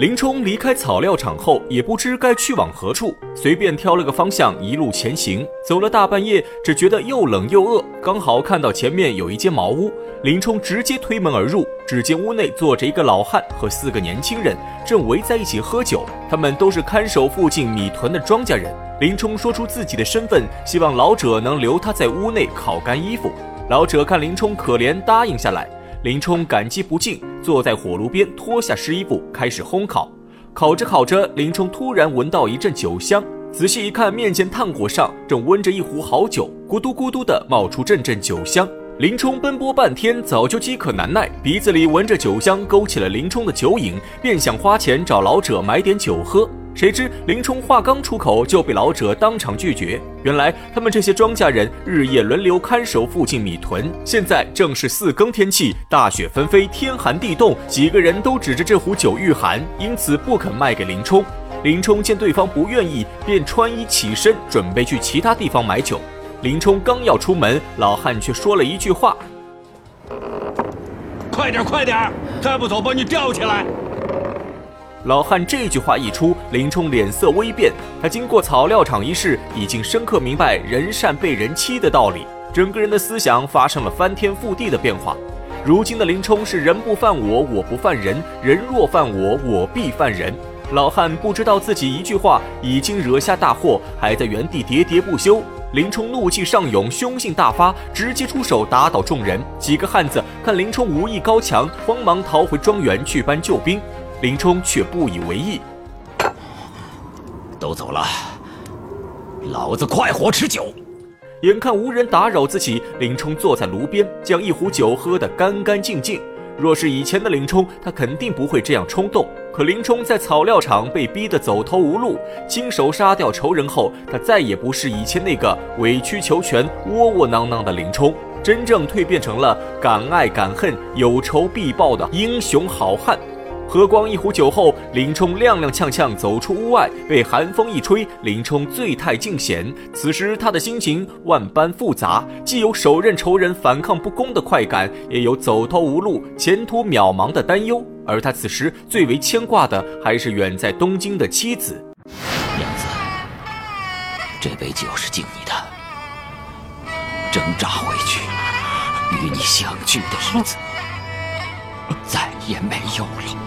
林冲离开草料场后，也不知该去往何处，随便挑了个方向，一路前行。走了大半夜，只觉得又冷又饿，刚好看到前面有一间茅屋，林冲直接推门而入。只见屋内坐着一个老汉和四个年轻人，正围在一起喝酒。他们都是看守附近米屯的庄稼人。林冲说出自己的身份，希望老者能留他在屋内烤干衣服。老者看林冲可怜，答应下来。林冲感激不尽，坐在火炉边脱下湿衣服开始烘烤。烤着烤着，林冲突然闻到一阵酒香，仔细一看，面前炭火上正温着一壶好酒，咕嘟咕嘟的冒出阵阵酒香。林冲奔波半天，早就饥渴难耐，鼻子里闻着酒香，勾起了林冲的酒瘾，便想花钱找老者买点酒喝。谁知林冲话刚出口，就被老者当场拒绝。原来他们这些庄稼人日夜轮流看守附近米屯，现在正是四更天气，大雪纷飞，天寒地冻，几个人都指着这壶酒御寒，因此不肯卖给林冲。林冲见对方不愿意，便穿衣起身，准备去其他地方买酒。林冲刚要出门，老汉却说了一句话：“快点，快点，再不走把你吊起来。”老汉这句话一出，林冲脸色微变。他经过草料场一事，已经深刻明白人善被人欺的道理，整个人的思想发生了翻天覆地的变化。如今的林冲是人不犯我，我不犯人；人若犯我，我必犯人。老汉不知道自己一句话已经惹下大祸，还在原地喋喋不休。林冲怒气上涌，凶性大发，直接出手打倒众人。几个汉子看林冲武艺高强，慌忙逃回庄园去搬救兵。林冲却不以为意，都走了，老子快活吃酒。眼看无人打扰自己，林冲坐在炉边，将一壶酒喝得干干净净。若是以前的林冲，他肯定不会这样冲动。可林冲在草料场被逼得走投无路，亲手杀掉仇人后，他再也不是以前那个委曲求全、窝窝囊囊的林冲，真正蜕变成了敢爱敢恨、有仇必报的英雄好汉。喝光一壶酒后，林冲踉踉跄跄走出屋外，被寒风一吹，林冲醉态尽显。此时他的心情万般复杂，既有手刃仇人、反抗不公的快感，也有走投无路、前途渺茫的担忧。而他此时最为牵挂的，还是远在东京的妻子。娘子，这杯酒是敬你的。挣扎回去，与你相聚的日子，再也没有了。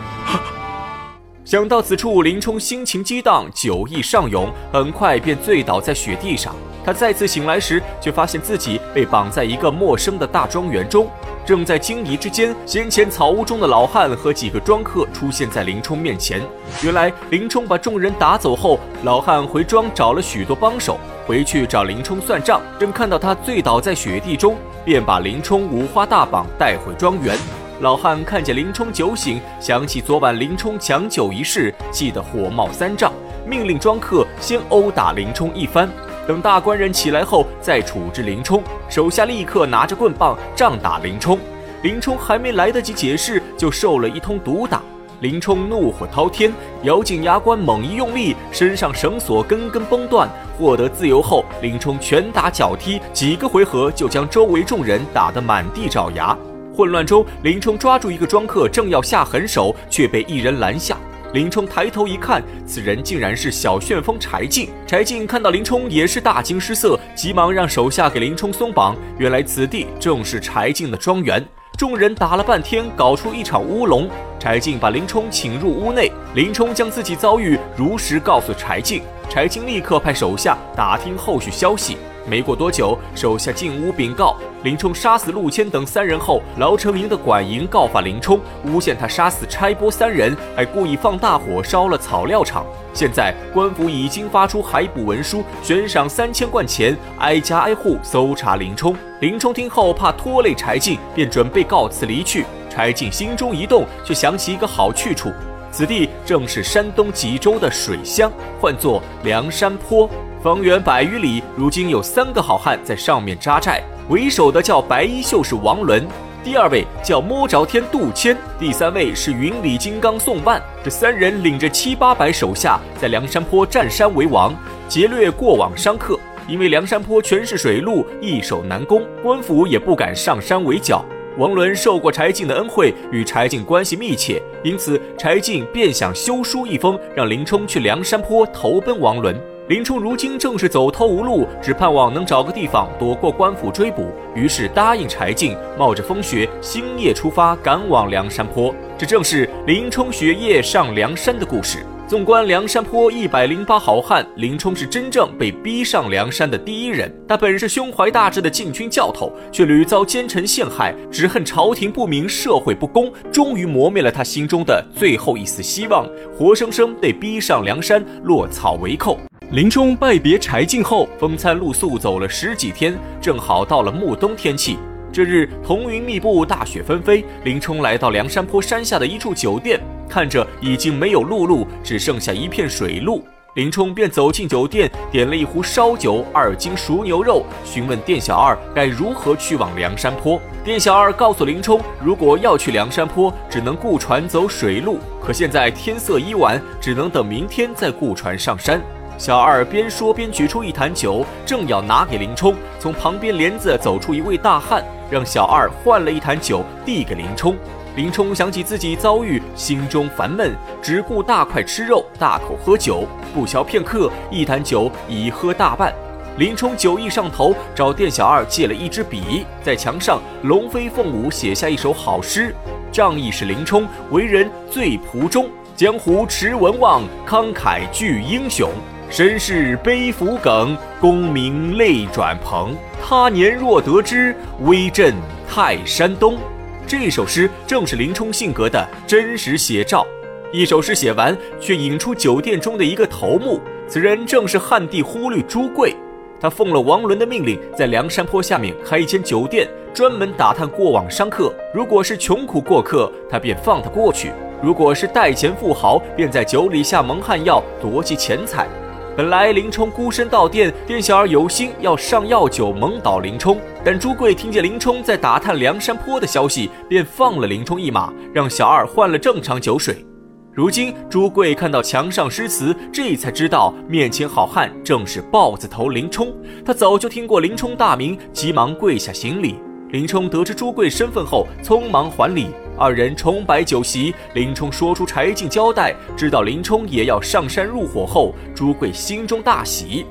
想到此处，林冲心情激荡，酒意上涌，很快便醉倒在雪地上。他再次醒来时，却发现自己被绑在一个陌生的大庄园中。正在惊疑之间，先前草屋中的老汉和几个庄客出现在林冲面前。原来林冲把众人打走后，老汉回庄找了许多帮手，回去找林冲算账。正看到他醉倒在雪地中，便把林冲五花大绑带回庄园。老汉看见林冲酒醒，想起昨晚林冲抢酒一事，气得火冒三丈，命令庄客先殴打林冲一番，等大官人起来后再处置林冲。手下立刻拿着棍棒杖打林冲。林冲还没来得及解释，就受了一通毒打。林冲怒火滔天，咬紧牙关，猛一用力，身上绳索根根崩断。获得自由后，林冲拳打脚踢，几个回合就将周围众人打得满地找牙。混乱中，林冲抓住一个庄客，正要下狠手，却被一人拦下。林冲抬头一看，此人竟然是小旋风柴进。柴进看到林冲，也是大惊失色，急忙让手下给林冲松绑。原来此地正是柴进的庄园。众人打了半天，搞出一场乌龙。柴进把林冲请入屋内，林冲将自己遭遇如实告诉柴进。柴进立刻派手下打听后续消息。没过多久，手下进屋禀告，林冲杀死陆谦等三人后，牢城营的管营告发林冲诬陷他杀死差拨三人，还故意放大火烧了草料场。现在官府已经发出海捕文书，悬赏三千贯钱，挨家挨户搜查林冲。林冲听后怕拖累柴进，便准备告辞离去。柴进心中一动，却想起一个好去处，此地正是山东济州的水乡，唤作梁山坡。方圆百余里，如今有三个好汉在上面扎寨，为首的叫白衣秀士王伦，第二位叫摸着天杜迁，第三位是云里金刚宋万。这三人领着七八百手下，在梁山坡占山为王，劫掠过往商客。因为梁山坡全是水路，易守难攻，官府也不敢上山围剿。王伦受过柴进的恩惠，与柴进关系密切，因此柴进便想修书一封，让林冲去梁山坡投奔王伦。林冲如今正是走投无路，只盼望能找个地方躲过官府追捕，于是答应柴进，冒着风雪星夜出发，赶往梁山坡。这正是林冲雪夜上梁山的故事。纵观梁山坡一百零八好汉，林冲是真正被逼上梁山的第一人。他本是胸怀大志的禁军教头，却屡遭奸臣陷害，只恨朝廷不明，社会不公，终于磨灭了他心中的最后一丝希望，活生生被逼上梁山，落草为寇。林冲拜别柴进后，风餐露宿走了十几天，正好到了暮冬天气。这日彤云密布，大雪纷飞。林冲来到梁山坡山下的一处酒店，看着已经没有陆路，只剩下一片水路，林冲便走进酒店，点了一壶烧酒，二斤熟牛肉，询问店小二该如何去往梁山坡。店小二告诉林冲，如果要去梁山坡，只能雇船走水路，可现在天色已晚，只能等明天再雇船上山。小二边说边举出一坛酒，正要拿给林冲，从旁边帘子走出一位大汉，让小二换了一坛酒递给林冲。林冲想起自己遭遇，心中烦闷，只顾大块吃肉，大口喝酒。不消片刻，一坛酒已喝大半。林冲酒意上头，找店小二借了一支笔，在墙上龙飞凤舞写下一首好诗，仗义是林冲，为人最仆忠，江湖驰文望，慷慨聚英雄。身世悲浮梗，功名泪转蓬。他年若得知，威震泰山东。这首诗正是林冲性格的真实写照。一首诗写完，却引出酒店中的一个头目，此人正是汉地忽律朱贵。他奉了王伦的命令，在梁山坡下面开一间酒店，专门打探过往商客。如果是穷苦过客，他便放他过去；如果是带钱富豪，便在酒里下蒙汗药，夺其钱财。本来林冲孤身到店，店小二有心要上药酒蒙倒林冲，但朱贵听见林冲在打探梁山坡的消息，便放了林冲一马，让小二换了正常酒水。如今朱贵看到墙上诗词，这才知道面前好汉正是豹子头林冲。他早就听过林冲大名，急忙跪下行礼。林冲得知朱贵身份后，匆忙还礼。二人重摆酒席，林冲说出柴进交代，知道林冲也要上山入伙后，朱贵心中大喜。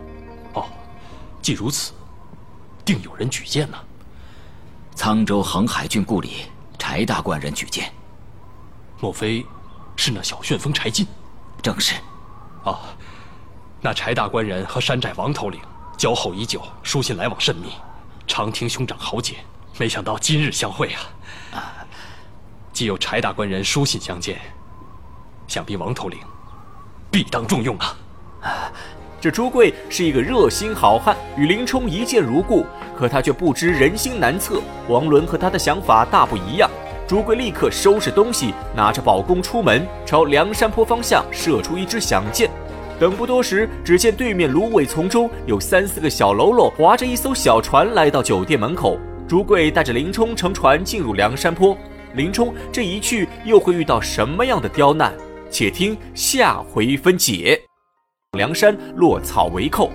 哦，既如此，定有人举荐呢。沧州横海郡故里，柴大官人举荐。莫非是那小旋风柴进？正是。哦，那柴大官人和山寨王头领交好已久，书信来往甚密，常听兄长豪杰。没想到今日相会啊！啊。既有柴大官人书信相见，想必王头领必当重用啊！这朱贵是一个热心好汉，与林冲一见如故。可他却不知人心难测，王伦和他的想法大不一样。朱贵立刻收拾东西，拿着宝弓出门，朝梁山坡方向射出一支响箭。等不多时，只见对面芦苇丛中有三四个小喽啰划着一艘小船来到酒店门口。朱贵带着林冲乘船进入梁山坡。林冲这一去又会遇到什么样的刁难？且听下回分解。梁山落草为寇。